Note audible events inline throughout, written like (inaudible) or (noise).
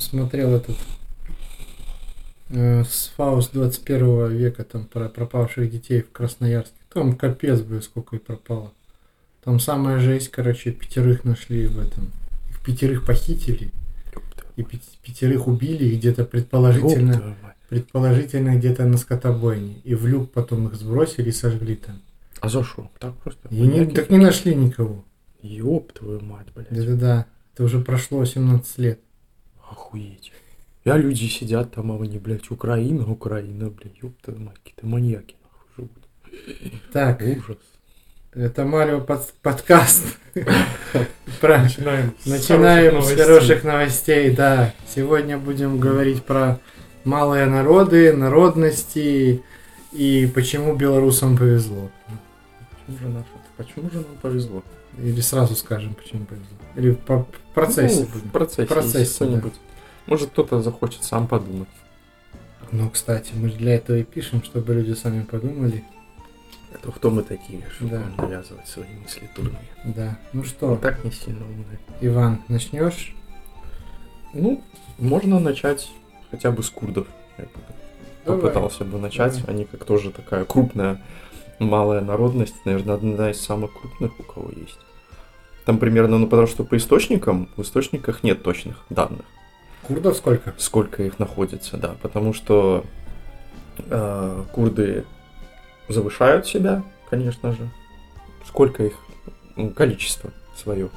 смотрел этот э, с Фауст 21 века там про пропавших детей в Красноярске. Там капец бы сколько и пропало. Там самая жесть, короче, пятерых нашли в этом. Их пятерых похитили. И пятерых убили, где-то предположительно, предположительно где-то на скотобойне. И в люк потом их сбросили и сожгли там. А за что? Так просто? И не, так не нашли никого. Ёб твою мать, блядь. Да-да-да. Это уже прошло 17 лет. Охуеть. Я люди сидят там, а они, блядь, Украина, Украина, блядь, твою мать, какие-то маньяки нахуй живут. Так, Ужас. это Марио под- подкаст. Про- Начинаем. Начинаем с хороших новостей, да. Сегодня будем говорить про малые народы, народности и почему белорусам повезло. Почему же, наше- почему же нам повезло? Или сразу скажем, почему повезло. Или по в процессе Ну, в будем. процессе, В процессе, если кто-нибудь. Может, кто-то захочет сам подумать. Ну, кстати, мы же для этого и пишем, чтобы люди сами подумали. Это кто мы такие, чтобы Да. навязывать свои мысли дурные. Да. Ну Мы что, так не сильно умные. Иван, начнешь? Ну, можно начать хотя бы с курдов. Я Давай. попытался бы начать. Давай. Они как тоже такая крупная, малая народность. Наверное, одна из самых крупных, у кого есть. Там примерно, ну потому что по источникам, в источниках нет точных данных, Курдов сколько? сколько их находится, да. Потому что э, курды завышают себя, конечно же. Сколько их, ну, количество свое.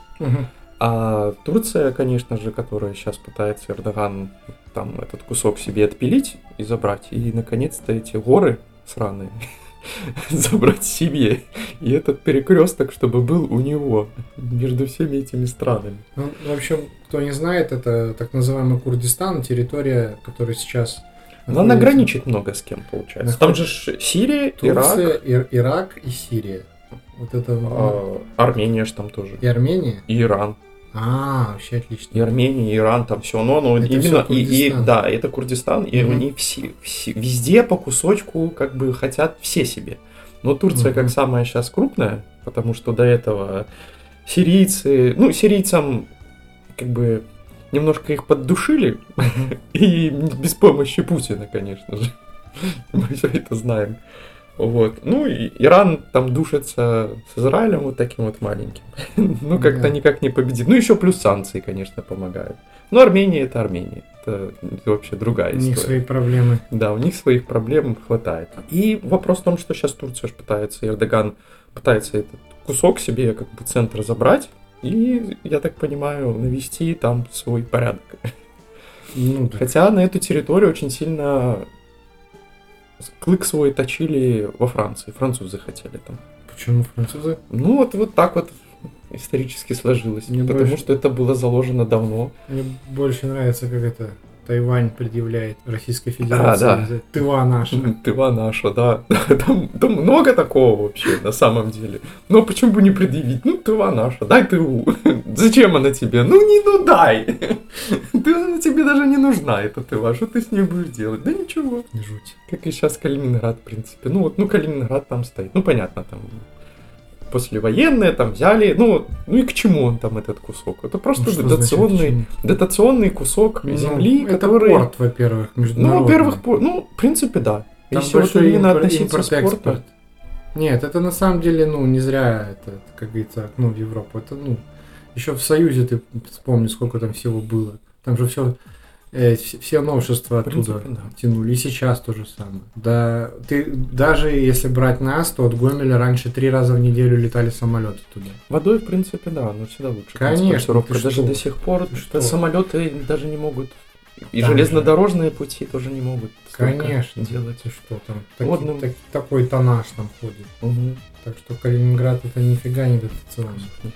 А Турция, конечно же, которая сейчас пытается Эрдоган там этот кусок себе отпилить и забрать, и наконец-то эти горы сраные (laughs) (laughs) забрать себе. И этот перекресток, чтобы был у него между всеми этими странами. Ну, в общем, кто не знает, это так называемый Курдистан, территория, которая сейчас... Но она граничит много с кем, получается. Там же Сирия, Турция, Ирак, Ир- Ирак и Сирия. Вот это... а, Армения же там тоже. И Армения? И Иран. А, вообще отлично. И Армения, и Иран, там все, но, но Это именно и, и- да, это Курдистан, и Мгм. они все, все- везде по кусочку как бы хотят все себе. Но Турция Мгм. как самая сейчас крупная, потому что до этого сирийцы, ну сирийцам как бы немножко их поддушили (laughs) и без помощи Путина, конечно же. (laughs) Мы все это знаем. Вот. Ну, и Иран там душится с Израилем вот таким вот маленьким. (laughs) Ну, как-то Да. никак не победит. Ну, еще плюс санкции, конечно, помогают. Но Армения это Армения. Это вообще другая У них история. свои проблемы. Да, у них своих проблем хватает. И вопрос в том, что сейчас Турция пытается, Эрдоган пытается этот кусок себе как бы центр забрать. И, я так понимаю, навести там свой порядок. Ну, (laughs) да. Хотя на эту территорию очень сильно клык свой точили во Франции. Французы хотели там. Почему французы? Ну, вот, вот так вот исторически сложилось. Мне потому больше- что это было заложено давно. Мне больше нравится, как это Тайвань предъявляет Российской Федерации. А, да. Тыва наша. (laughs) Тыва наша, да. (laughs) Там, там много такого вообще, на самом деле. Но почему бы не предъявить? Ну, тыва наша, дай тыву. (laughs) Зачем она тебе? Ну, не ну дай. Ты, она тебе даже не нужна, эта тыва. Что ты с ней будешь делать? Да ничего. Жуть. Как и сейчас Калининград, в принципе. Ну, вот, ну, Калининград там стоит. Ну, понятно, там послевоенные там взяли. Ну, ну и к чему он там этот кусок? Это просто Ну, что значит, дотационный, дотационный кусок Ну, земли, это который... порт, во-первых, Ну, международный. во-первых, по- ну, в принципе, да. Там Если вот именно импор- относиться к спорту. Нет, это на самом деле, ну, не зря это, как говорится, окно в Европу. Это, ну, еще в Союзе ты вспомни, сколько там всего было. Там же все, все новшества В оттуда принципе, да. тянули. И сейчас то же самое. Да, ты, даже если брать нас, то от Гомеля раньше три раза в неделю летали самолеты туда. водой, в принципе, да, но всегда лучше. Конечно, Даже что? до сих пор что? самолеты даже не могут. И Там железнодорожные пути тоже не могут. Конечно. делать. Ты что там? Таки- Водным. так- такой тоннаж там ходит. Мгм. Так что Калининград это нифига не дотационный. И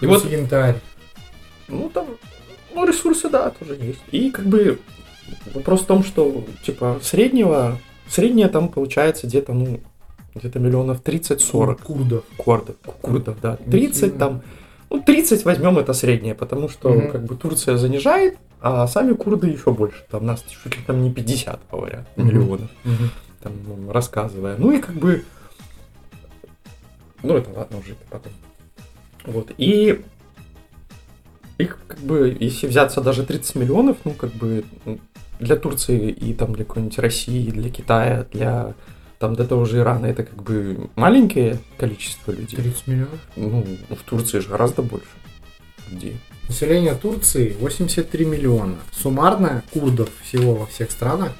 Плюс вот- янтарь. Ну, там, ну, ресурсы, да, тоже есть. И как бы вопрос в том, что, типа, среднего, среднее там получается где-то, ну, где-то миллионов 30-40 Курдов. курдов, курдов, да. Нифига. 30 там, ну, 30 возьмем это среднее, потому что, Мгм. как бы, Турция занижает, а сами курды еще больше. Там нас чуть ли там не 50, говорят, Мгм. миллионов. Там, ну, рассказывая. Ну, и как бы, ну, это ладно уже, это потом. Вот, и их как бы, если взяться даже 30 миллионов, ну как бы для Турции и там для какой-нибудь России, для Китая, для там до того же Ирана это как бы маленькое количество людей. 30 миллионов? Ну, в Турции же гораздо больше людей. Население Турции 83 миллиона. Суммарно курдов всего во всех странах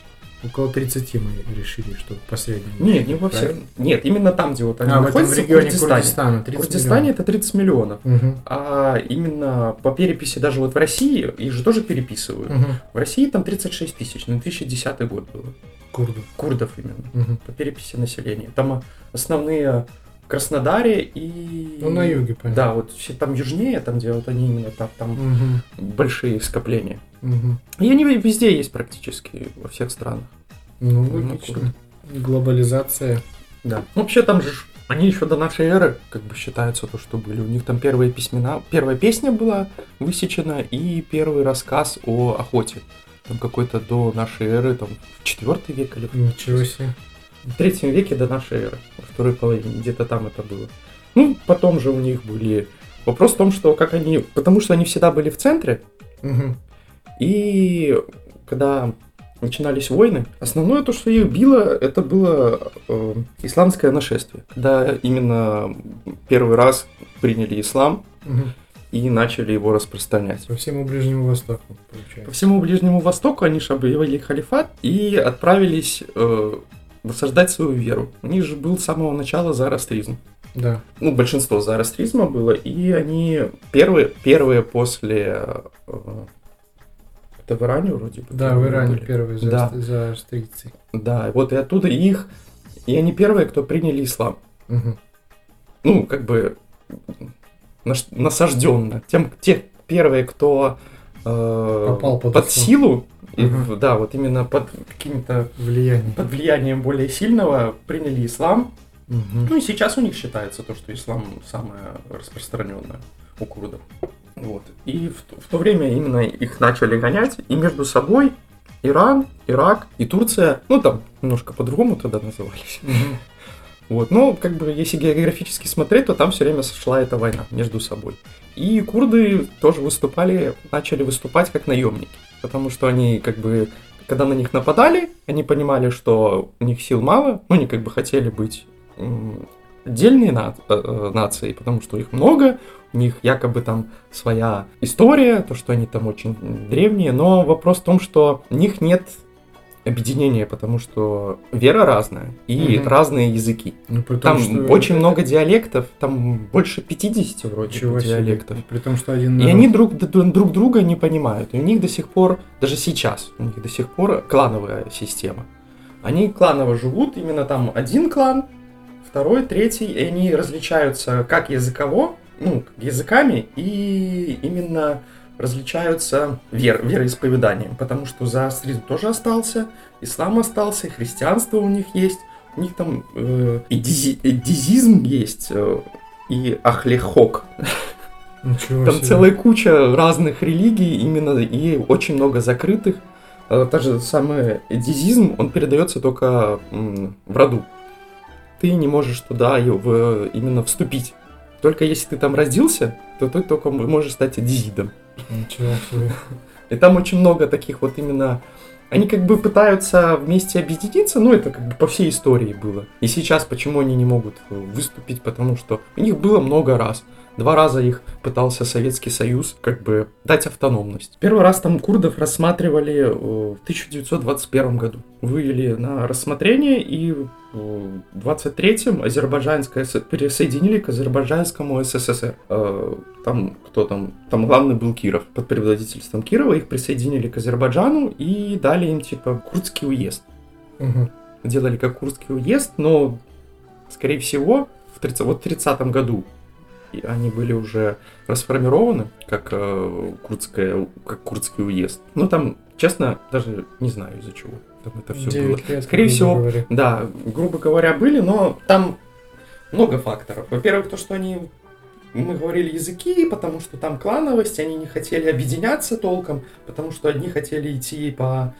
около 30 мы решили, что последний. Нет, не во всех. Нет, именно там, где вот они а, находятся, в, этом регионе Курдистане. Курдистана. В Курдистане это 30 миллионов. Угу. А именно по переписи даже вот в России, их же тоже переписывают. Угу. В России там 36 тысяч, на 2010 год было. Курдов. Курдов именно, Угу. по переписи населения. Там основные в Краснодаре и... Ну, на юге, понятно. Да, вот все там южнее, там, где вот они именно там, там Угу. большие скопления. Угу. И они везде есть практически, во всех странах. Ну, Ну, логично. Глобализация. Да. Ну, вообще там же они еще до нашей эры, как бы считается то, что были. У них там первые письмена, первая песня была высечена и первый рассказ о охоте. Там какой-то до нашей эры, там в четвертый век или в Ничего себе. в третьем веке до нашей эры, во второй половине, где-то там это было. Ну, потом же у них были... Вопрос в том, что как они... Потому что они всегда были в центре, Угу. и когда начинались войны, основное то, что их било, это было э, исламское нашествие. Когда именно первый раз приняли ислам Угу. и начали его распространять. По всему Ближнему Востоку, По получается. всему Ближнему Востоку они же объявили халифат и отправились э, насаждать свою веру. У них же был с самого начала зороастризм. Да. Ну, большинство зороастризма было, и они первые, первые после... э, это в Иране вроде бы? Да, в Иране были. первые за, Да. за австрийцы. Да, вот и оттуда их, и они первые, кто приняли ислам. Угу. Ну, как бы насажденно. Тем, те первые, кто э, Попал под под силу, и Мгм. в- да, вот именно под каким-то Влияние. под влиянием более сильного приняли ислам. Угу. Ну и сейчас у них считается то, что ислам самое распространенное у курдов. Вот. И в, то- в то время именно их начали гонять, и между собой Иран, Ирак и Турция, ну там немножко по-другому тогда назывались. Вот, но как бы если географически смотреть, то там все время шла эта война между собой. И курды тоже выступали, начали выступать как наемники, потому что они как бы, когда на них нападали, они понимали, что у них сил мало, ну они как бы хотели быть отдельной на- э, э, нацией, потому что их много, них якобы там своя история, то, что они там очень древние, но вопрос в том, что у них нет объединения, потому что вера разная и Мгм. разные языки. Ну, при Там том, что очень много диалектов, там больше 50 вроде себе. диалектов. При том, что один И они друг, друг друга не понимают. И у них до сих пор, даже сейчас, у них до сих пор клановая система. Они кланово живут, именно там один клан, второй, третий, и они различаются как языково, ну, языками, и именно различаются вер, вероисповеданием, потому что зороастризм тоже остался, ислам остался, христианство у них есть, у них там э, и дизи- и дизизм есть, э, и ахлехок, Ничего там себе. целая куча разных религий, именно и очень много закрытых. Э, Та же самая дизизм, он передается только м, в роду. Ты не можешь туда в- именно вступить. Только если ты там родился, то ты только можешь стать дизидом. Ничего себе. И там очень много таких вот именно... Они как бы пытаются вместе объединиться, ну это как бы по всей истории было. И сейчас почему они не могут э, выступить, потому что у них было много раз. Два раза их пытался Советский Союз как бы дать автономность. Первый раз там курдов рассматривали э, в 1921 году. Вывели на рассмотрение и в 23-м азербайджанское пересоединили к азербайджанскому СССР. Э, Там кто там? Там главный был Киров. Под предводительством Кирова их присоединили к Азербайджану и дали им типа курдский уезд. Мгм. Делали как курдский уезд, но скорее всего в 30, вот в 30 году они были уже расформированы как, э, курдское, как курдский уезд. Ну там, честно, даже не знаю из-за чего там это все было. Лет, Скорее всего, говоря. Да, грубо говоря, были, но там много факторов. Во-первых, то, что они, мы говорили языки, потому что там клановость, они не хотели объединяться толком, потому что одни хотели идти по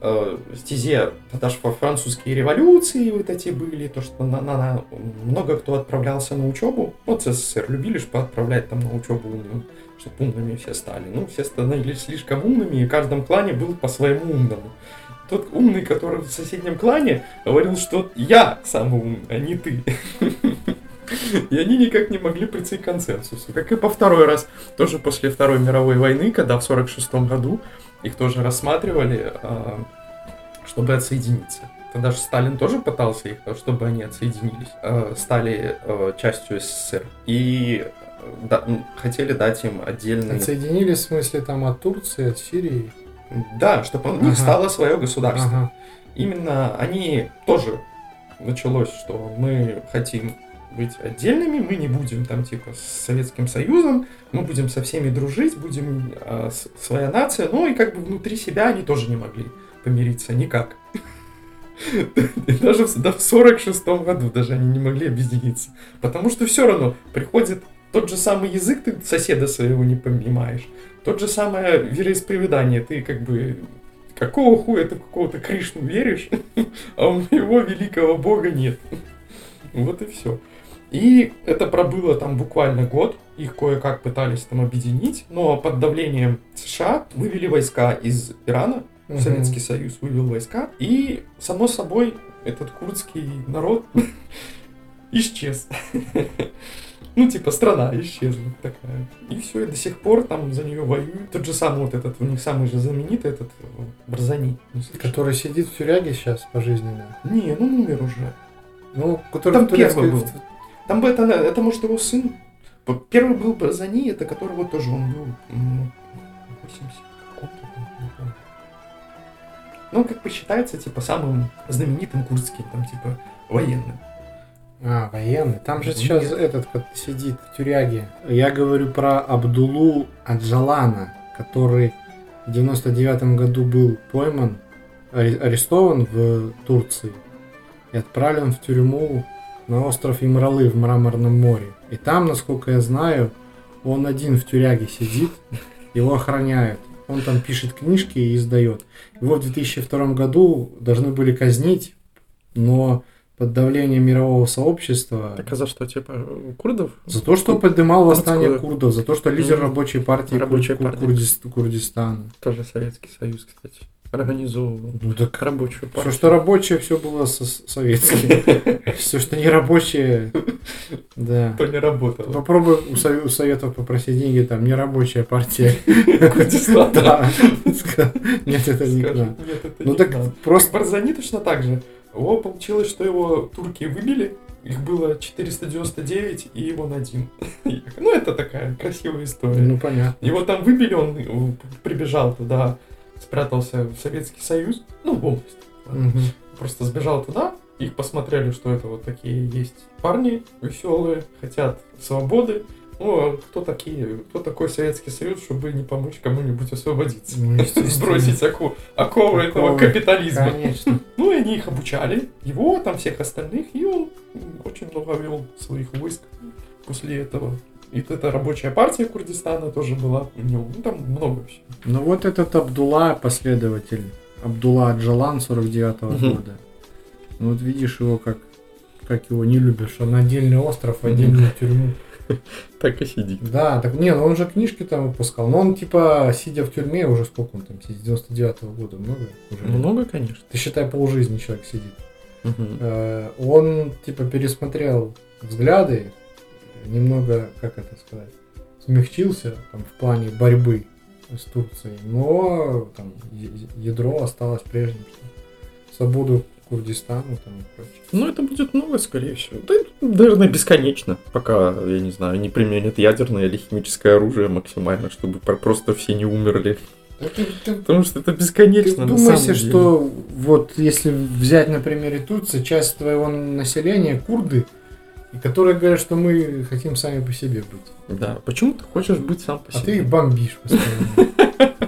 э, стезе, тогда же французские революции вот эти были, то, что на, на, на, много кто отправлялся на учебу. Вот СССР любили же отправлять там на учебу умным, чтобы умными все стали. Ну, все становились слишком умными, и в каждом клане был по-своему умному. Тот умный, который в соседнем клане, говорил, что я самый умный, а не ты. И они никак не могли прийти к консенсусу. Как и по второй раз, тоже после Второй мировой войны, когда в 46 году их тоже рассматривали, а, чтобы отсоединиться. Тогда же Сталин тоже пытался их, чтобы они отсоединились, а, стали а, частью СССР. И да, хотели дать им отдельный... Отсоединились, в смысле, там от Турции, от Сирии? Да, чтобы у них ага. стало свое государство. Ага. Именно они тоже началось, что мы хотим быть отдельными, мы не будем там типа с Советским Союзом, мы будем со всеми дружить, будем э, своя нация, но и как бы внутри себя они тоже не могли помириться никак. (laughs) Даже в 46 году даже они не могли объединиться. Потому что все равно приходит тот же самый язык, ты соседа своего не понимаешь. Тот же самое вероисповедание, ты как бы какого хуя ты в какого-то Кришну веришь, (laughs) а у моего великого бога нет. (laughs) Вот и все. И это пробыло там буквально год, их кое-как пытались там объединить, но под давлением США вывели войска из Ирана, угу. Советский Союз вывел войска, и, само собой, этот курдский народ (laughs) исчез. Ну, типа, страна исчезла такая. И все, и до сих пор там за нее воюют. Тот же самый вот этот, у них самый же знаменитый этот э, Барзани. Который сидит в тюряге сейчас пожизненно. Не, ну умер уже. Ну, который там первый был. Там бы это, это может его сын. Первый был Барзани, это которого тоже он был 80 каком-то, Ну, как бы считается, типа, самым знаменитым курдским, там, типа, военным. А, военный. Там же сейчас Нет. этот сидит в тюряге. Я говорю про Абдулу Аджалана, который в 99 году был пойман, арестован в Турции и отправлен в тюрьму на остров Имралы в Мраморном море. И там, насколько я знаю, он один в тюряге сидит, его охраняют. Он там пишет книжки и издает. Его в 2002 году должны были казнить, но под давлением мирового сообщества. Так а за что, типа, курдов? За то, что поднимал восстание курдов, за то, что лидер рабочей партии, рабочей партии. Курдистана. Тоже Советский Союз, кстати организовывал. Ну так рабочую партию. Все, что рабочее, все было со советским. (laughs) Все, что не рабочее, да. То не работало. Попробуй у Советов попросить деньги, там, не рабочая партия. (laughs) Да. (laughs) Нет, это не надо. Ну так просто... Барзани точно так же. О, получилось, что его турки выбили, их было 499 и он один. (laughs) Ну, это такая красивая история. Ну, понятно. Его там выбили, он прибежал туда спрятался в Советский Союз, ну, полностью. Угу. Просто сбежал туда, их посмотрели, что это вот такие есть парни веселые, хотят свободы. Ну, кто такие, кто такой Советский Союз, чтобы не помочь кому-нибудь освободиться? Ну, Сбросить оку, оковы этого капитализма. Конечно. Ну, и они их обучали, его, там всех остальных, и он очень много вел своих войск после этого. И вот эта рабочая партия Курдистана тоже была у него. Ну, там много вообще. Ну, вот этот Абдулла, последователь, Абдулла Джалан 49-го угу. года. Ну, вот видишь его, как, как его не любишь. Он отдельный остров, отдельную тюрьму. (laughs) Так и сидит. Да, так не, ну он же книжки там выпускал. Но он типа, сидя в тюрьме, уже сколько он там сидит, 99-го года, много уже? Много, конечно. Ты считай, полжизни человек сидит. Угу. Он типа пересмотрел взгляды, немного, как это сказать, смягчился там, в плане борьбы с Турцией, но там ядро осталось прежним, свободу Курдистану там и прочее. Ну, это будет новое, скорее всего. Да, наверное, бесконечно, пока, я не знаю, не применят ядерное или химическое оружие максимально, чтобы просто все не умерли. Это, ты, Потому что это бесконечно. Ты думаешь, что вот если взять на примере Турции, часть твоего населения курды, и которые говорят, что мы хотим сами по себе быть. Да, почему ты хочешь быть сам по а себе? А ты их бомбишь постоянно. (laughs)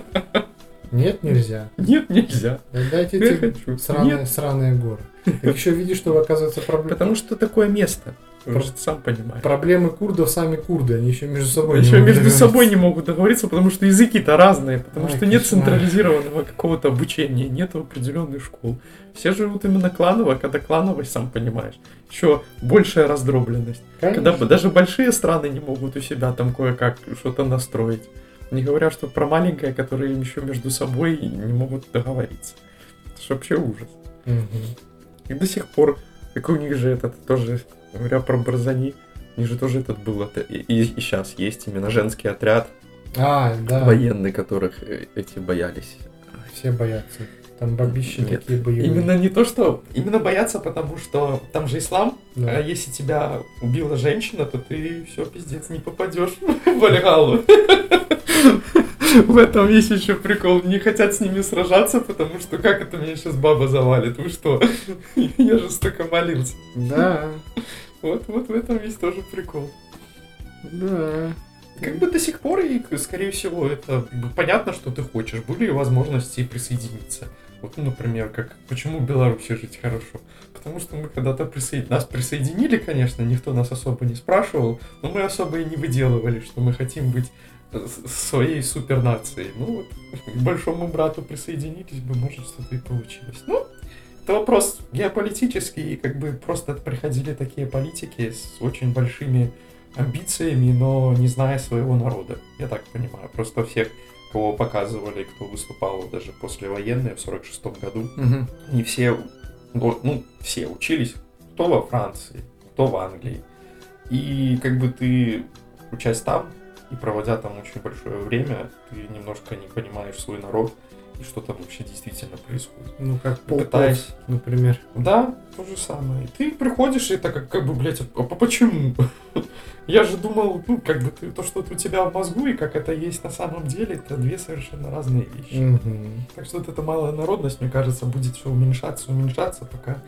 Нет, нельзя. Нет, нельзя. Дайте эти сраные, сраные горы. Так еще видишь, что оказывается проблема. Потому что такое место. Про... Сам понимаешь. Проблемы курдов сами курды, они еще между собой еще не между собой не могут договориться, потому что языки-то разные, потому Ой, что нет кошмар. централизированного какого-то обучения, нет определенных школ. Все живут именно кланово, когда клановость, сам понимаешь, еще большая раздробленность. Конечно. Когда даже большие страны не могут у себя там кое-как что-то настроить. Не говоря, что про маленькое, которые еще между собой не могут договориться. Это же вообще ужас. Угу. И до сих пор, как у них же этот тоже, говоря про Барзани, у них же тоже этот был, это, и, и, сейчас есть именно женский отряд а, да. военный, которых э, эти боялись. Все боятся. Там бабищи Нет. такие боевые. Именно не то, что... Именно боятся, потому что там же ислам, да. а если тебя убила женщина, то ты все, пиздец, не попадешь (laughs) в Вальгалу. (laughs) В этом есть еще прикол. Не хотят с ними сражаться, потому что как это меня сейчас баба завалит? Вы что? (laughs) Я же столько молился. Да. Вот, вот в этом есть тоже прикол. Да. Как бы до сих пор, и, скорее всего, это понятно, что ты хочешь. Были возможности присоединиться. Вот, ну, например, как почему Беларуси жить хорошо? Потому что мы когда-то присоединили, нас присоединили, конечно, никто нас особо не спрашивал, но мы особо и не выделывали, что мы хотим быть своей супернацией. Ну вот, (laughs) к большому брату присоединились бы, может, что-то и получилось. Ну, это вопрос геополитический, и как бы просто приходили такие политики с очень большими амбициями, но не зная своего народа. Я так понимаю. Просто всех, кого показывали, кто выступал даже после военной в 46 году, угу. не все, ну, все учились, кто во Франции, кто в Англии. И как бы ты, учась там, и проводя там очень большое время, ты немножко не понимаешь свой народ и что там вообще действительно происходит. Ну, как Полтавс, например. Да, то же самое. И ты приходишь, и это как, как бы, блядь, а почему? (laughs) Я же думал, ну, как бы ты, то, что у тебя в мозгу и как это есть на самом деле, это две совершенно разные вещи. Угу. Так что вот эта малая народность, мне кажется, будет все уменьшаться, уменьшаться, пока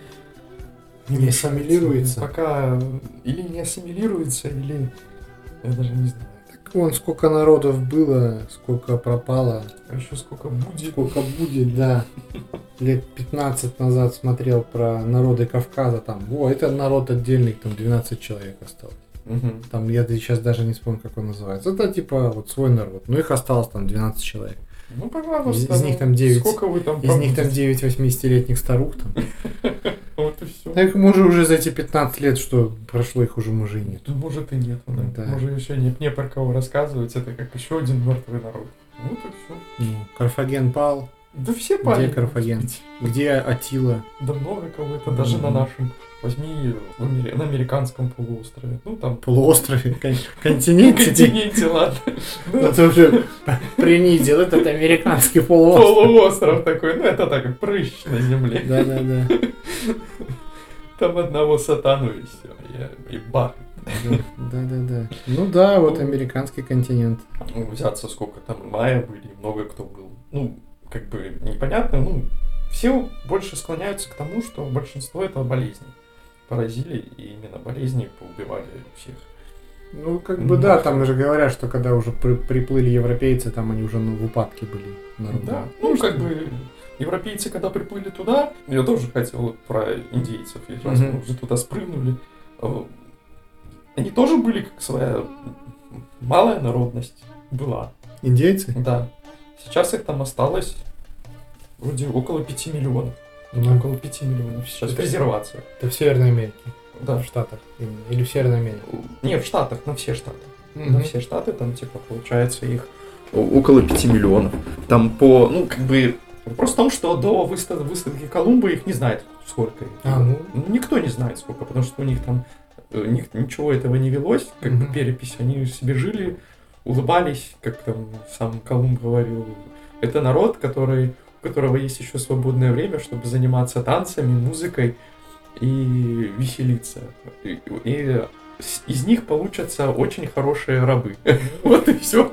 не, не ассимилируется. Пока или не ассимилируется, или я даже не знаю. Вон сколько народов было, сколько пропало. А еще сколько будет. Сколько будет, да. Лет 15 назад смотрел про народы Кавказа. Там, о, это народ отдельный, там 12 человек осталось. Угу. Там я сейчас даже не вспомню, как он называется. Это типа вот свой народ. Но их осталось там 12 человек. Ну, пожалуйста. Из, из них там 9. Сколько вы там Из них там 9 80-летних старух там. (laughs) Так может уже за эти 15 лет, что прошло, их уже может и нет. Может и нет, да. да. Может еще нет, не про кого рассказывать, это как еще один мертвый народ. Вот и все. Ну, Карфаген пал. Да все пали. Где Карфаген? Где Атила? Да много кого это, даже на нашем Возьми на американском полуострове. Ну, там... Полуострове? (laughs) Континенте? Континенте, ладно. (laughs) Ну, это уже принизил этот американский полуостров. Полуостров такой, ну, это так, прыщ на земле. Да-да-да. (laughs) Там одного сатану и все, и бар. Да-да-да. Ну да, вот американский континент. Ну, взяться сколько там майя были, много кто был. Ну, как бы непонятно, ну, все больше склоняются к тому, что большинство это болезни поразили, и именно болезни поубивали всех. Ну, как бы да, там же говорят, что когда уже при, приплыли европейцы, там они уже ну, в упадке были. Наверное. Да, ну, как бы европейцы, когда приплыли туда, я тоже хотел про индейцев, если раз мы уже туда спрыгнули, э, они тоже были как своя малая народность была. Индейцы? Да. Сейчас их там осталось вроде около 5 миллионов. Ну, около 5 миллионов сейчас. Это резервация. Это в Северной Америке? Да. В Штатах именно. Или в Северной Америке? Не, в Штатах, на все Штаты. Mm-hmm. На все Штаты, там, типа, получается их около 5 миллионов. Там по, ну, как бы, вопрос в том, что до выставки, выставки Колумба их не знает, сколько. А, ну? ну? Никто не знает, сколько, потому что у них там них ничего этого не велось, как бы перепись. Они себе жили, улыбались, как там сам Колумб говорил. Это народ, который у которого есть еще свободное время, чтобы заниматься танцами, музыкой и веселиться. И, и из них получатся очень хорошие рабы. (laughs) Вот и все.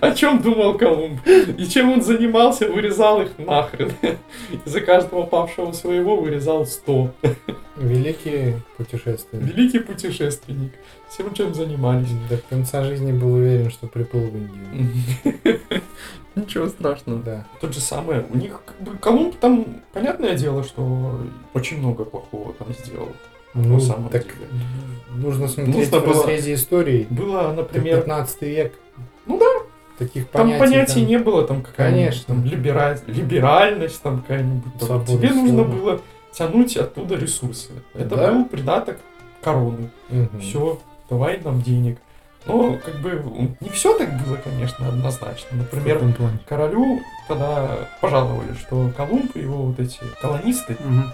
О чем думал Колумб. И чем он занимался, вырезал их нахрен. За каждого павшего своего вырезал сто. Великий путешественник. Великий путешественник. Всем, чем занимались. До конца жизни был уверен, что приплыл в Индию. (laughs) Ничего страшного. Да. То же самое. У них, как бы, Колумб там, понятное дело, что очень много плохого там сделал. Ну, самом так деле. нужно смотреть нужно в разрезе истории. Было, например... 15 век. Ну да. Таких там понятий, понятий там... не было, там какая-нибудь Конечно. Там, либера... либеральность там какая-нибудь. Там, тебе слова. нужно было тянуть оттуда ресурсы. Это да? был придаток короны. Угу. Все, давай нам денег. Но, как бы, не все так было, конечно, однозначно. Например, королю тогда пожаловали, что Колумб и его вот эти колонисты угу.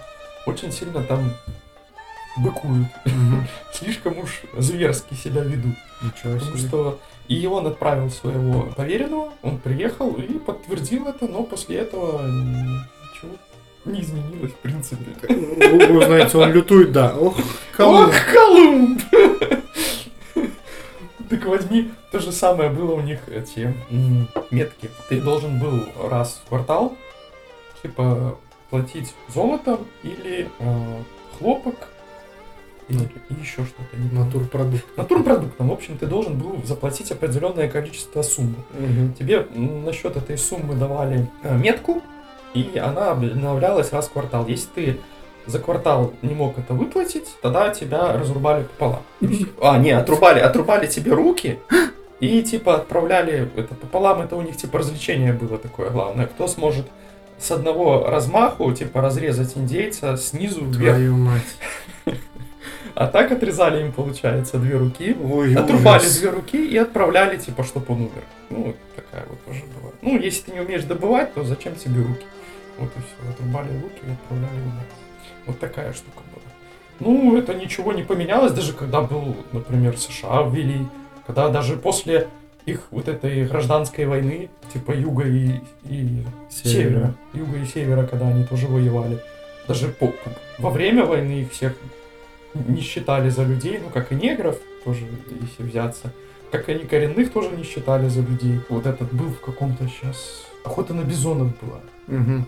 очень сильно там быкуют. Угу. Слишком уж зверски себя ведут. Ничего себе. Что и он отправил своего поверенного, он приехал и подтвердил это, но после этого ничего не изменилось, в принципе. Вы, вы знаете, он лютует, да. Ох, Колумб! Ох, Колумб! Так возьми, то же самое было у них эти метки. Ты должен был раз в квартал, типа, платить золотом или э, хлопок, и, и еще что-то. Натурпродукт. Натурпродуктом. В общем, ты должен был заплатить определенное количество суммы. Угу. Тебе на счет этой суммы давали э, метку, и она обновлялась раз в квартал. Если ты за квартал не мог это выплатить, тогда тебя разрубали пополам. А, не, отрубали, отрубали тебе руки и типа отправляли это пополам, это у них типа развлечение было такое главное. Кто сможет с одного размаху, типа, разрезать индейца снизу вверх. Твою мать. (laughs) А так отрезали им, получается, две руки, Ой, отрубали ужас. две руки и отправляли, типа, чтобы он умер. Ну, такая вот тоже была. Ну, если ты не умеешь добывать, то зачем тебе руки? Вот и все. Отрубали руки и отправляли умер. Вот такая штука была. Ну, это ничего не поменялось, даже когда был, например, США ввели, когда даже после их вот этой гражданской войны, типа юга и, и севера. севера, юга и севера, когда они тоже воевали, даже по, во время войны их всех не считали за людей, ну, как и негров, тоже, если взяться. Как они коренных тоже не считали за людей. Вот этот был в каком-то сейчас... Охота на бизонов была. Угу.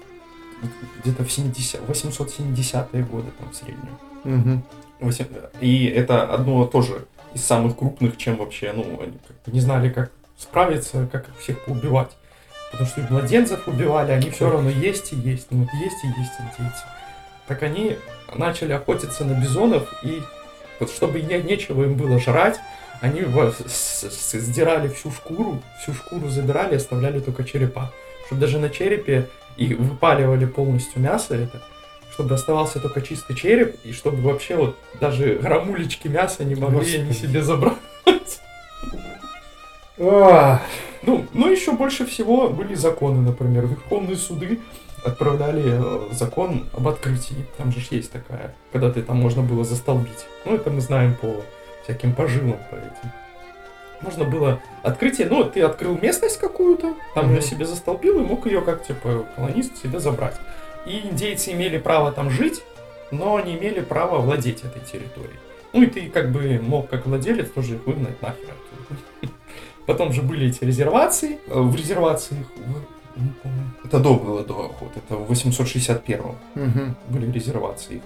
Где-то в 70... 870-е годы там в среднем. Угу. 8... И это одно тоже из самых крупных, чем вообще, ну, они как бы не знали, как справиться, как их всех поубивать. Потому что и младенцев убивали, они все равно есть и есть. Ну, вот есть и есть индейцы. Так они начали охотиться на бизонов, и вот чтобы не, нечего им было жрать, они сдирали всю шкуру, всю шкуру забирали, оставляли только черепа. Чтобы даже на черепе и выпаливали полностью мясо это, чтобы оставался только чистый череп, и чтобы вообще вот даже грамулечки мяса не могли Господи. они себе забрать. Ну, ну, еще больше всего были законы, например, верховные суды отправляли э, закон об открытии. Там же есть такая, когда ты там можно было застолбить. Ну, это мы знаем по всяким поживам по этим. Можно было открытие, ну, ты открыл местность какую-то, там mm-hmm. ее себе застолбил и мог ее как, типа, колонист себе забрать. И индейцы имели право там жить, но не имели права владеть этой территорией. Ну и ты как бы мог как владелец тоже их выгнать нахер оттуда. (laughs) Потом же были эти резервации. Э, в резервации их не помню. Это до было до охоты, это в 861 угу. были резервации. Их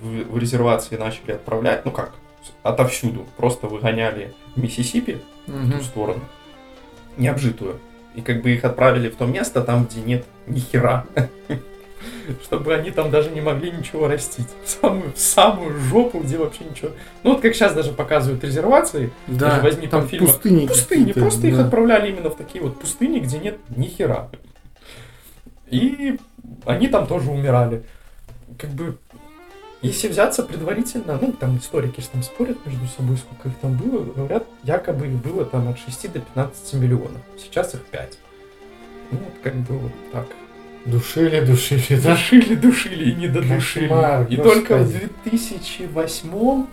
в, в резервации начали отправлять, ну как, отовсюду. Просто выгоняли Миссисипи угу. в ту сторону, необжитую. И как бы их отправили в то место, там, где нет ни хера. (laughs) Чтобы они там даже не могли ничего растить. В самую, в самую жопу, где вообще ничего. Ну вот как сейчас даже показывают резервации. Да, даже возьми там, там фильмы. Пустыни. Пустыни. Просто да. их отправляли именно в такие вот пустыни, где нет ни хера. И они там тоже умирали. Как бы, если взяться предварительно, ну, там историки же там спорят между собой, сколько их там было, говорят, якобы их было там от 6 до 15 миллионов. Сейчас их 5. Ну, вот как бы вот так. Душили, душили? Душили, душили и не додушили. Кошмар, и господи. только в 2008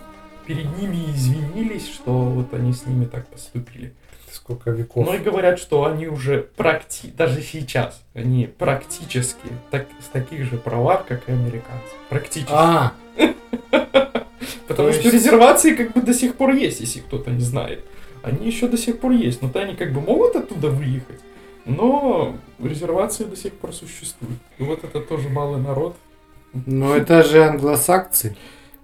перед ними извинились, что вот они с ними так поступили сколько веков. Ну и говорят, что они уже практи... даже сейчас, они практически так... с таких же правах, как и американцы. Практически. А. (laughs) Потому что резервации как бы до сих пор есть, если кто-то не знает. Они еще до сих пор есть, но то они как бы могут оттуда выехать, но резервации до сих пор существуют. И вот это тоже малый народ. Но это же англосаксы.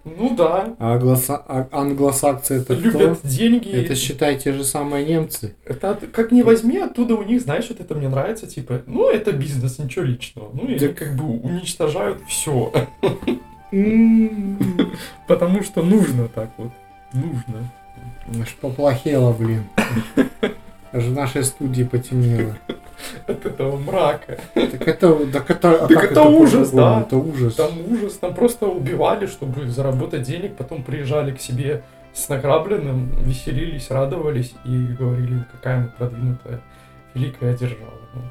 Ну да. А, англоса... а англосаксы это Любят кто? деньги. Это, считай, те же самые немцы. Это как не возьми, оттуда у них, знаешь, вот это мне нравится, типа, ну, это бизнес, ничего личного. Ну, и да. как бы уничтожают все. Потому что нужно так вот. Нужно. Аж поплохело, блин. Аж в нашей студии потемнело. (laughs) От этого мрака. Так это, так это, а так это ужас, да. Это ужас. Там ужас, там просто убивали, чтобы заработать денег, потом приезжали к себе с награбленным, веселились, радовались и говорили, какая мы продвинутая, великая держава. Ну,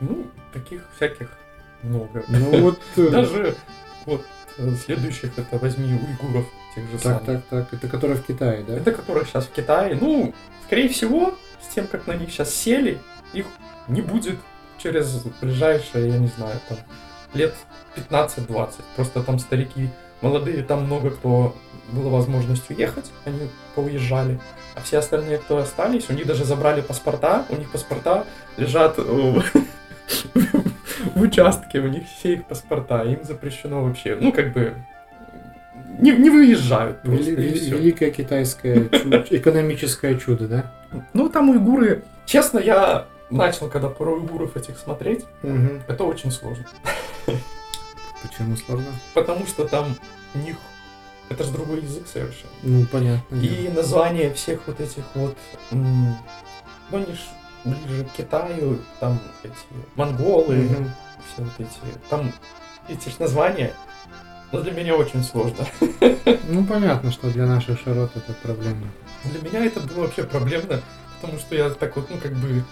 ну таких всяких много. Ну (laughs) вот... Э, Даже вот э, следующих это возьми уйгуров тех же так, самых. Так, так, так. Это которые в Китае, да? Это которые сейчас в Китае. Ну, скорее всего, тем, как на них сейчас сели, их не будет через ближайшие, я не знаю, там, лет 15-20. Просто там старики молодые, там много кто было возможность уехать, они поуезжали. А все остальные, кто остались, у них даже забрали паспорта, у них паспорта лежат (laughs) в участке, у них все их паспорта, им запрещено вообще, ну, как бы, не, не выезжают. Просто, Великое китайское экономическое чудо, да? Ну, там уйгуры... Честно, я начал, когда про уйгуров этих смотреть, угу. это очень сложно. Почему сложно? Потому что там у них это же другой язык совершенно. Ну, понятно. И название всех вот этих вот... Ну, они ж ближе к Китаю, там эти монголы, mm все вот эти... Там эти ж названия, но для меня очень сложно. Ну, понятно, что для наших широт это проблема. Для меня это было вообще проблемно, потому что я так вот, ну, как бы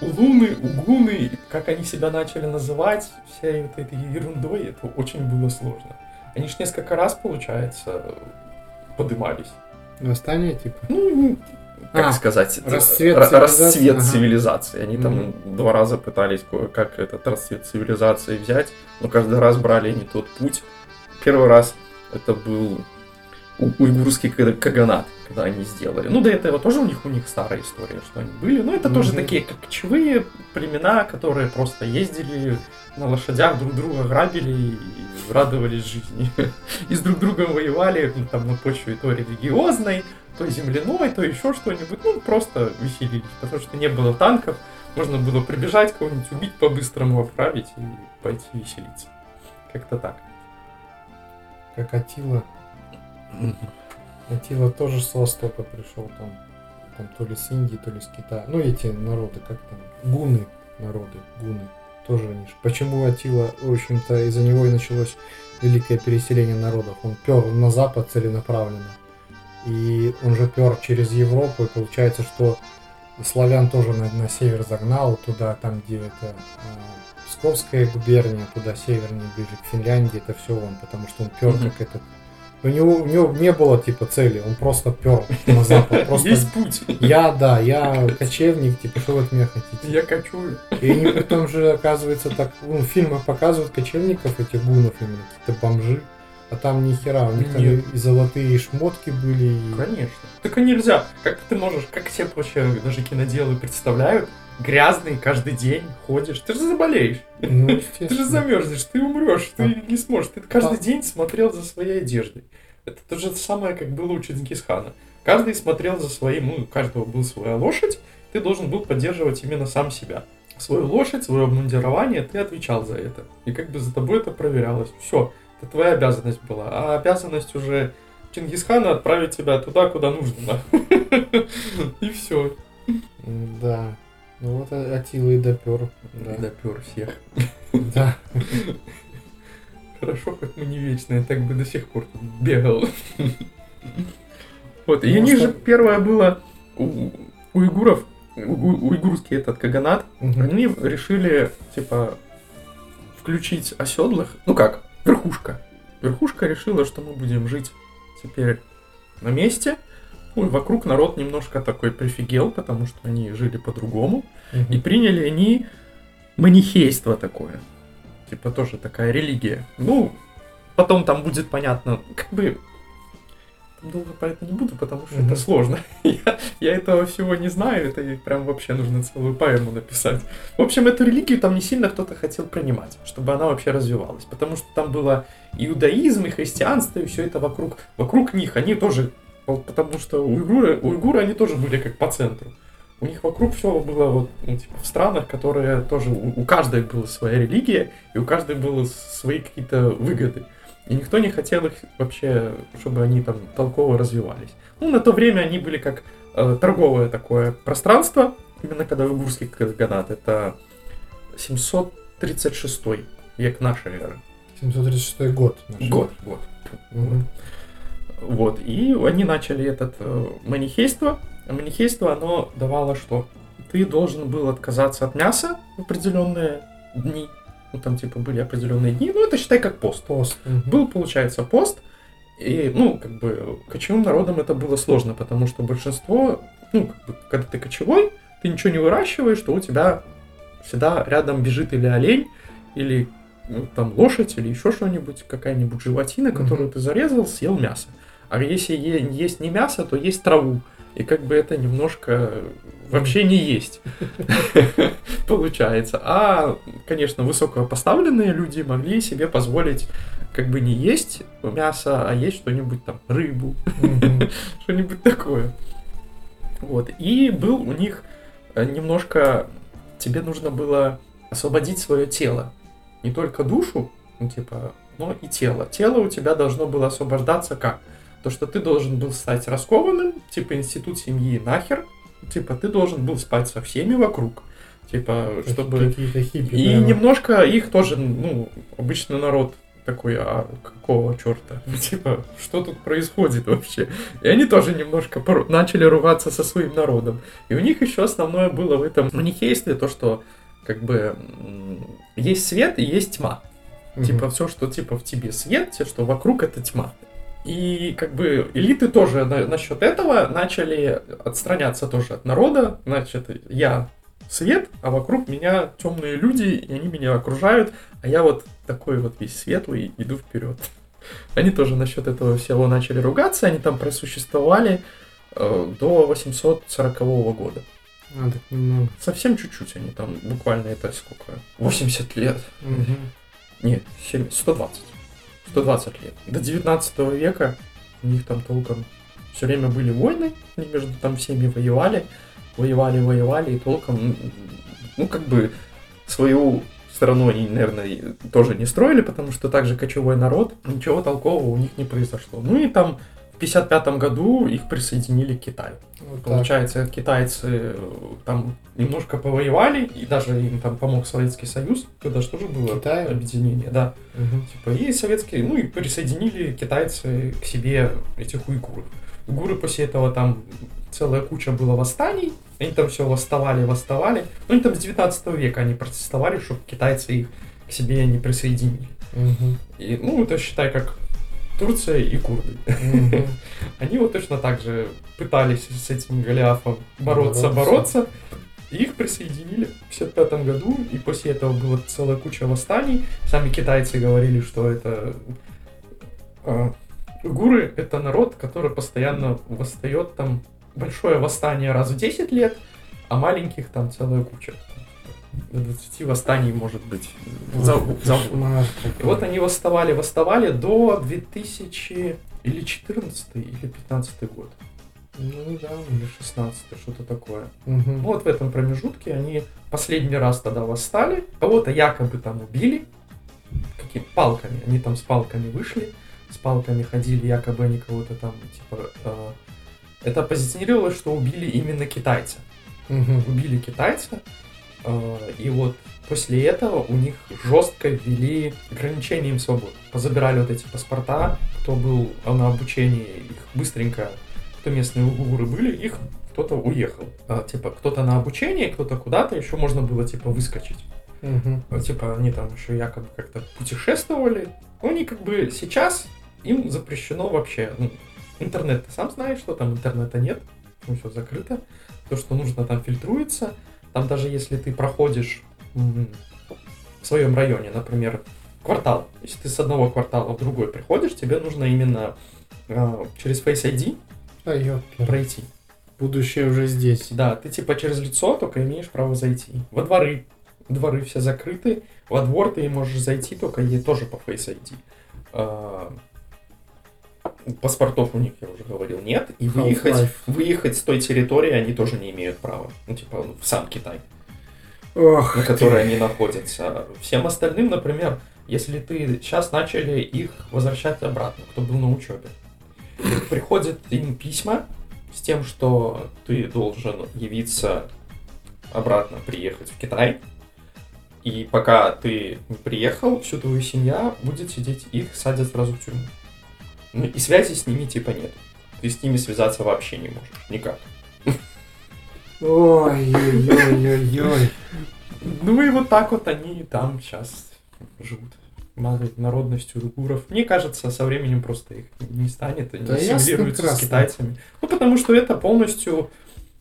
улуны, угуны, как они себя начали называть, всей вот этой ерундой, это очень было сложно. Они ж несколько раз, получается, подымались. Восстание, типа? Ну, как а, сказать, расцвет цивилизации. Расцвет ага. цивилизации. Они mm-hmm. там два раза пытались как этот расцвет цивилизации взять, но каждый раз брали не тот путь. Первый раз это был уйгурский каганат, когда они сделали. Ну, до этого тоже у них у них старая история, что они были. Но это mm-hmm. тоже такие кочевые племена, которые просто ездили на лошадях, друг друга грабили и радовались жизни. (laughs) И с друг другом воевали ну, там на почве то религиозной, то земляной, то еще что-нибудь. Ну, просто веселились, потому что не было танков. Можно было прибежать кого-нибудь, убить по-быстрому, отправить и пойти веселиться. Как-то так. Как Атила Атила тоже с Востока пришел там, там то ли с Индии, то ли с Китая. Ну, эти народы, как там, гуны народы, гуны. Тоже они Почему Атила, в общем-то, из-за него и началось великое переселение народов. Он пер на запад целенаправленно. И он же пер через Европу, и получается, что славян тоже на, на север загнал, туда, там, где это э, Псковская губерния, туда севернее, ближе к Финляндии, это все он, потому что он пер mm-hmm. как этот у него, у него не было типа цели, он просто пер на запад. (laughs) Просто Есть путь. Я, да, я кочевник, типа, что вы от меня хотите? Я кочую. И они при том же, оказывается, так, ну, в фильмах показывают кочевников, этих гунов именно, какие-то бомжи. А там ни хера, у них там и, и золотые шмотки были. И... Конечно. И нельзя. Как ты можешь, как все вообще даже киноделы представляют, грязный каждый день ходишь, ты же заболеешь. Ну, (laughs) ты же замерзнешь, ты умрешь, ты а... не сможешь. Ты каждый а... день смотрел за своей одеждой. Это то же самое, как было у Чингисхана. Каждый смотрел за своим, ну, у каждого была своя лошадь, ты должен был поддерживать именно сам себя. Свою лошадь, свое обмундирование, ты отвечал за это. И как бы за тобой это проверялось. Все, это твоя обязанность была. А обязанность уже Чингисхана отправить тебя туда, куда нужно. (laughs) И все. Да. Ну вот Атила и допер. Да. И допер всех. (laughs) Да. Хорошо, как мы не вечные, так бы до сих пор тут бегал. Вот, и у них же первое было у уйгуров, уйгурский этот каганат, они решили, типа, включить оседлых, ну как, верхушка. Верхушка решила, что мы будем жить теперь на месте, ну, и вокруг народ немножко такой прифигел, потому что они жили по-другому. Угу. И приняли они манихейство такое. Типа тоже такая религия. Ну, потом там будет понятно, как бы долго про это не буду, потому что mm-hmm. это сложно. (laughs) я, я этого всего не знаю, это прям вообще нужно целую поэму написать. В общем, эту религию там не сильно кто-то хотел принимать, чтобы она вообще развивалась, потому что там было иудаизм, и христианство, и все это вокруг, вокруг них. Они тоже потому что уйгуры, уйгуры, они тоже были как по центру. У них вокруг все было вот, ну, типа, в странах, которые тоже, у, у каждой была своя религия, и у каждой было свои какие-то выгоды. И никто не хотел их вообще, чтобы они там толково развивались. Ну, на то время они были как э, торговое такое пространство, именно когда Уйгурский Каганат. Это 736 век нашей эры. 736 год. Наш. Год, год. Угу. Вот. И они начали этот э, манихейство. А манихейство, оно давало что? Ты должен был отказаться от мяса в определенные дни. Ну, там, типа, были определенные дни. Ну, это считай как пост. Пост. Был, получается, пост. И, ну, как бы, кочевым народам это было сложно, потому что большинство, ну, как бы, когда ты кочевой, ты ничего не выращиваешь, то у тебя всегда рядом бежит или олень, или ну, там лошадь, или еще что-нибудь, какая-нибудь животина, которую mm-hmm. ты зарезал, съел мясо. А если есть не мясо, то есть траву. И как бы это немножко вообще не есть, (laughs) получается. А, конечно, высокопоставленные люди могли себе позволить как бы не есть мясо, а есть что-нибудь там, рыбу, (laughs) что-нибудь такое. Вот. И был у них э, немножко... Тебе нужно было освободить свое тело. Не только душу, ну, типа, но и тело. Тело у тебя должно было освобождаться как? То, что ты должен был стать раскованным, типа институт семьи нахер, типа ты должен был спать со всеми вокруг. Типа, чтобы... Какие-то хиппи, И прямо. немножко их тоже, ну, обычный народ такой, а какого черта? (laughs) Типа, что тут происходит вообще? И они тоже немножко начали ругаться со своим народом. И у них еще основное было в этом манихействе то, что как бы есть свет и есть тьма. Угу. Типа все, что типа в тебе свет, все, что вокруг, это тьма. И как бы элиты тоже на, насчет этого начали отстраняться тоже от народа. Значит, я свет, а вокруг меня темные люди, и они меня окружают, а я вот такой вот весь светлый иду вперед. (laughs) Они тоже насчет этого всего начали ругаться, они там просуществовали э, до 840 года. А, так немного. Совсем чуть-чуть они там, буквально это сколько? 80 лет. Угу. Нет, 70, 120. 120 лет. До 19 века у них там толком все время были войны, они между там всеми воевали, воевали, воевали, и толком, ну, как бы свою страну они, наверное, тоже не строили, потому что также кочевой народ, ничего толкового у них не произошло. Ну и там 1955 году их присоединили к Китаю. Вот Получается, так. китайцы э, там немножко повоевали, и даже им там помог Советский Союз, когда же было Китай? объединение, да. Угу. Типа, и советские, ну и присоединили китайцы к себе этих уйгуров. Уйгуры после этого там целая куча было восстаний, они там все восставали, восставали. Ну, они там с 19 века они протестовали, чтобы китайцы их к себе не присоединили. Угу. И, ну, это считай как Турция и курды. (laughs) Они вот точно так же пытались с этим Голиафом бороться, бороться. Их присоединили в 55 году, и после этого была целая куча восстаний. Сами китайцы говорили, что это... Э, уйгуры — это народ, который постоянно восстает там большое восстание раз в 10 лет, а маленьких там целая куча до 20 восстаний, может быть, за, за И вот они восставали, восставали до 2000 или 14 или 15 год. Ну да. Или 16 что-то такое. Угу. Вот в этом промежутке они последний раз тогда восстали. Кого-то якобы там убили. Какими палками. Они там с палками вышли. С палками ходили, якобы они кого-то там, типа... Э, это позиционировалось, что убили именно китайца. Угу. Убили китайца. А, и вот после этого у них жестко ввели ограничения им свобод. Позабирали вот эти паспорта, кто был на обучении, их быстренько, кто местные угуры были, их кто-то уехал. А, типа, кто-то на обучение, кто-то куда-то, еще можно было, типа, выскочить. Угу. Типа, они там еще якобы как-то путешествовали. Ну, они как бы сейчас, им запрещено вообще, ну, интернет, ты сам знаешь, что там интернета нет, там все закрыто. То, что нужно, там фильтруется. Там даже если ты проходишь в своем районе, например, квартал, если ты с одного квартала в другой приходишь, тебе нужно именно э, через Face ID а, пройти. Будущее уже здесь. Да, ты типа через лицо только имеешь право зайти. Во дворы. Дворы все закрыты. Во двор ты можешь зайти только и тоже по Face ID. А, паспортов у них, я уже говорил, нет, и выехать, выехать с той территории они тоже не имеют права. Ну, типа, в сам Китай. Ох на которой ты. они находятся. Всем остальным, например, если ты сейчас начали их возвращать обратно, кто был на учебе, приходят им письма с тем, что ты должен явиться обратно, приехать в Китай, и пока ты не приехал, всю твою семья будет сидеть, их садят сразу в тюрьму. Ну и связи с ними типа нет. Ты с ними связаться вообще не можешь. Никак. Ой-ой-ой-ой-ой. Ну и вот так вот они там сейчас живут. Малой народностью уйгуров. Мне кажется, со временем просто их не станет, они да ассимилируются с китайцами. Ну, потому что это полностью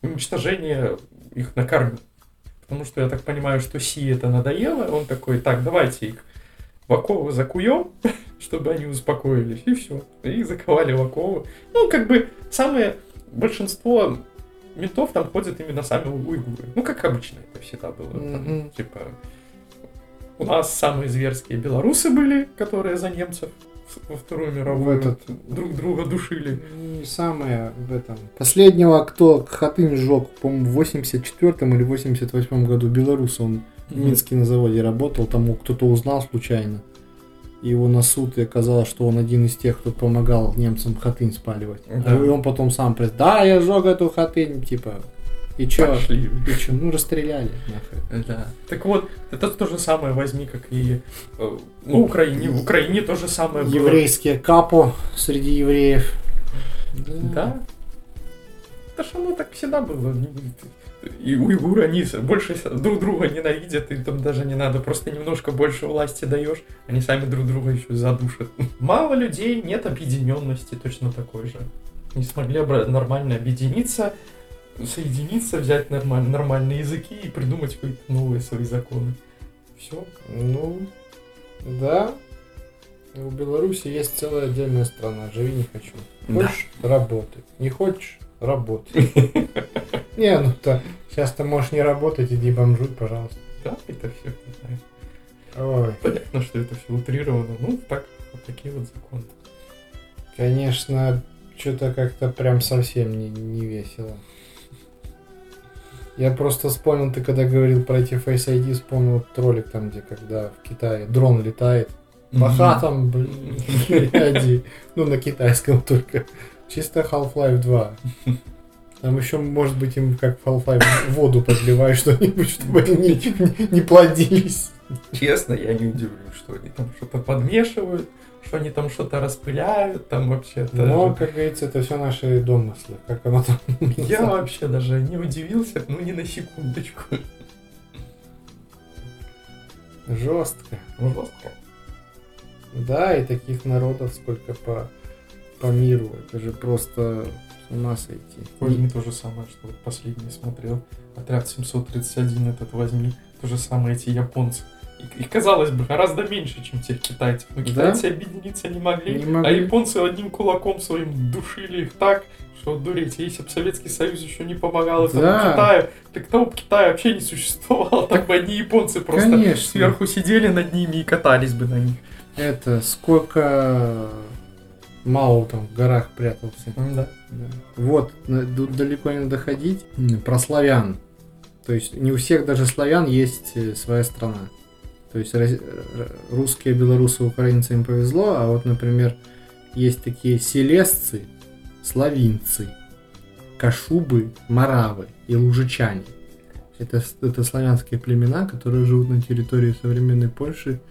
уничтожение их на корню. Потому что я так понимаю, что Си это надоело, он такой, так, давайте их в оковы закуем, (laughs) чтобы они успокоились, и все. И заковали в оковы. Ну, как бы, самое большинство ментов там ходят именно сами уйгуры. Ну, как обычно это всегда было. Там, типа, у нас самые зверские белорусы были, которые за немцев во Вторую мировую этот... друг друга душили. Не самое в этом. Последнего, кто Хатынь сжег, по-моему, в 84 или 88 году, белорус, он в Минске на заводе работал, там кто-то узнал случайно. Его на суд и оказалось, что он один из тех, кто помогал немцам хатынь спаливать. Да. И он потом сам признал, да, я сжег эту хатынь, типа, и чё? Пошли. И чё? Ну, расстреляли, нахуй. Да. Так вот, это то же самое возьми, как и э, ну, в Украине. В Украине то же самое было. Еврейские капо среди евреев. Да. да. Это ж оно так всегда было. И уйгуры, они больше друг друга ненавидят, и там даже не надо, просто немножко больше власти даешь, они сами друг друга еще задушат. Мало людей, нет объединенности точно такой же. Не смогли нормально объединиться, соединиться, взять нормаль, нормальные языки и придумать какие-то новые свои законы. Все. Ну, да. У Беларуси есть целая отдельная страна. Живи не хочу. Хочешь да. работай. Не хочешь работай. (laughs) Не, ну то сейчас ты можешь не работать, иди бомжуй, пожалуйста. Да, это все, не знаю. Ой. Понятно, что это все утрировано. Ну, так, вот такие вот законы. Конечно, что-то как-то прям совсем не, не весело. Я просто вспомнил, ты когда говорил про эти Face ID, вспомнил ролик там, где когда в Китае дрон летает. По хатам, блин, (laughs) Ну, на китайском только. Чисто Half-Life 2. Там еще, может быть, им как в Half-Life воду подливаешь что-нибудь, чтобы они не, не плодились. Честно, я не удивлюсь, что они там что-то подмешивают что они там что-то распыляют, там вообще. Но, как говорится, это все наши домыслы, как оно там. Я вообще даже не удивился, ну ни на секундочку. Жестко. Жестко. Да, и таких народов сколько по, по миру. Это же просто с ума сойти. Возьми то же самое, что вот последний смотрел. Отряд 731 этот возьми. То же самое эти японцы. И, казалось бы, гораздо меньше, чем тех китайцев. Но китайцы да? объединиться не могли, не могли, а японцы одним кулаком своим душили их так, что дуреть. Если бы Советский Союз еще не помогал этому да. Китаю, так того бы Китая вообще не существовало. Так бы одни японцы просто Конечно. сверху сидели над ними и катались бы на них. Это сколько Мао там в горах прятался. Да. да. Вот, далеко не доходить. Про славян. То есть не у всех даже славян есть э, своя страна. То есть русские, белорусы, украинцы им повезло, а вот, например, есть такие селесцы, славинцы, кашубы, маравы и лужичане. Это, это славянские племена, которые живут на территории современной Польши,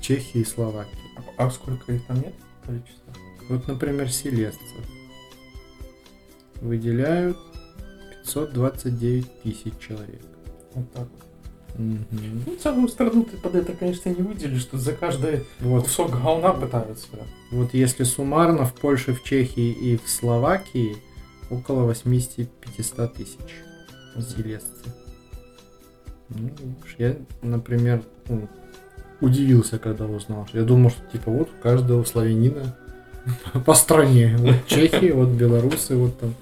Чехии и Словакии. А сколько их там нет? Количество? Вот, например, селесцев выделяют 529 тысяч человек. Вот так вот. Угу. Ну, целую страну ты под это, конечно, не выделишь, что за каждый вот. кусок говна пытаются. Вот если суммарно в Польше, в Чехии и в Словакии около 85 тысяч селесцы. Ну, я, например, ну, удивился, когда узнал. Я думал, что типа вот у каждого славянина (laughs) по стране. Вот Чехии, вот белорусы, вот там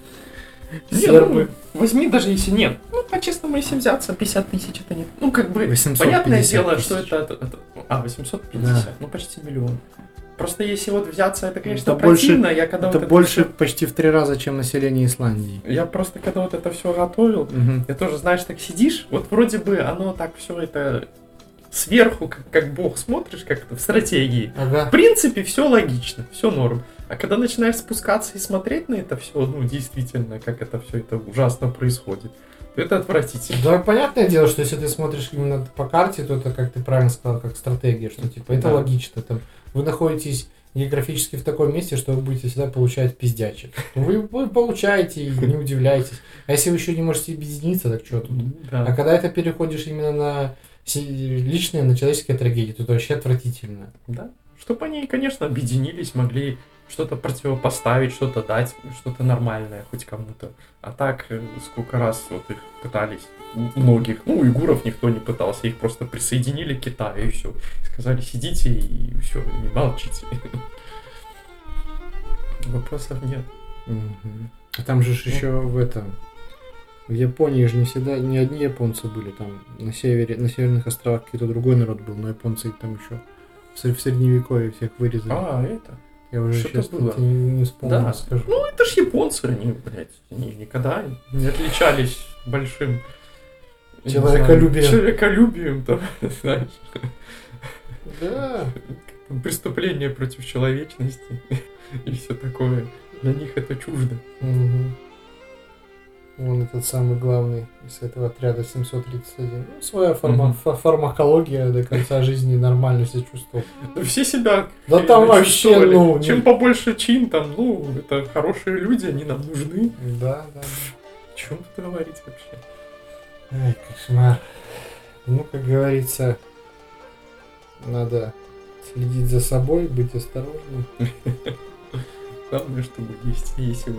сербы. Ну, возьми даже если нет. Ну, по-честному, если взяться, 50 тысяч это не... Ну, как бы, понятное дело, тысяч. что это, это, это... А, 850, да. ну, почти миллион. Просто если вот взяться, это, конечно, это противно. Больше, я когда это вот больше это почти в три раза, чем население Исландии. Я просто когда вот это все готовил, угу. я тоже, знаешь, так сидишь, вот вроде бы оно так все это сверху, как, как бог смотришь, как это в стратегии. Ага. В принципе, все логично, все норм. А когда начинаешь спускаться и смотреть на это все, ну, действительно, как это все это ужасно происходит, то это отвратительно. Да, понятное дело, что если ты смотришь именно по карте, то это, как ты правильно сказал, как стратегия, что типа это да. логично. Там, вы находитесь географически в таком месте, что вы будете всегда получать пиздячек. Вы, вы получаете и не удивляйтесь. А если вы еще не можете объединиться, так что тут? Да. А когда это переходишь именно на личные, на человеческие трагедии, то это вообще отвратительно. Да. Чтобы они, конечно, объединились, могли что-то противопоставить, что-то дать, что-то нормальное хоть кому-то. А так, э, сколько раз вот их пытались, многих, ну, уйгуров никто не пытался, их просто присоединили к Китаю и все. Сказали, сидите и все, не молчите. (laughs) Вопросов нет. А там же еще в этом, в Японии же не всегда, не одни японцы были, там на севере, на северных островах какой-то другой народ был, но японцы там еще в средневековье всех вырезали. А, это? Я уже сейчас было. Не, не вспомню, да. скажу. Ну, это ж японцы, они, блядь, они никогда не отличались большим человеколюбием. Человеколюбием, там, (laughs) знаешь. Да. Преступление против человечности (laughs) и все такое. Для них это чуждо. Угу. Он этот самый главный из этого отряда 731. Ну, своя фарма- mm фармакология до конца жизни нормально себя чувствовал. Все себя Да там вообще, ну... Чем побольше чин, там, ну, это хорошие люди, они нам нужны. Да, да. О чем тут говорить вообще? Ай, кошмар. Ну, как говорится, надо следить за собой, быть осторожным. (laughs) Главное, чтобы есть, если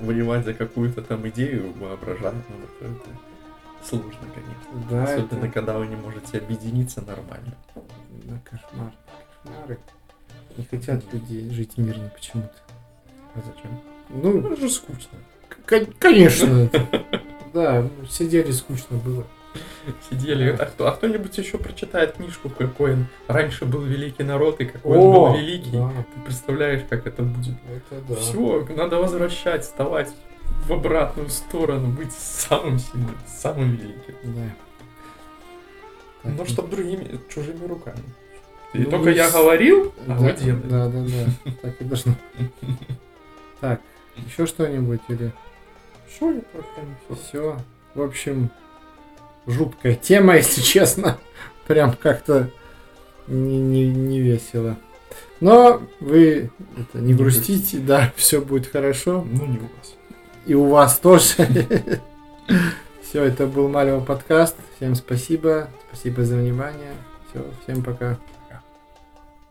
воевать за какую-то там идею воображаемую, то это сложно, конечно. Да, Особенно, это... когда вы не можете объединиться нормально. Да, кошмар. Кошмары. Не хотят люди жить мирно почему-то. А зачем? Ну, ну это же скучно. Конечно. Да, сидели скучно было. (laughs) Сидели. А, кто, а кто-нибудь еще прочитает книжку, какой он раньше был великий народ и какой О, он был великий. Да. Ты представляешь, как это будет? Это да. Все, надо возвращать, вставать в обратную сторону, быть самым сильным, самым великим. Да. Так, Но чтобы другими, чужими руками. И ну, только я говорил, а да, вы делали. Да, да, да. (laughs) Так и должно. Так, еще что-нибудь или? Все, я все. Все. В общем, жуткая тема, (laughs) если честно. Прям как-то не, не, не весело. Но вы это, не, не грустите, грустите, да, (laughs) все будет хорошо. Ну, не у вас. И у вас тоже. (laughs) Все, это был Малево подкаст. Всем спасибо. Спасибо за внимание. Все, всем пока.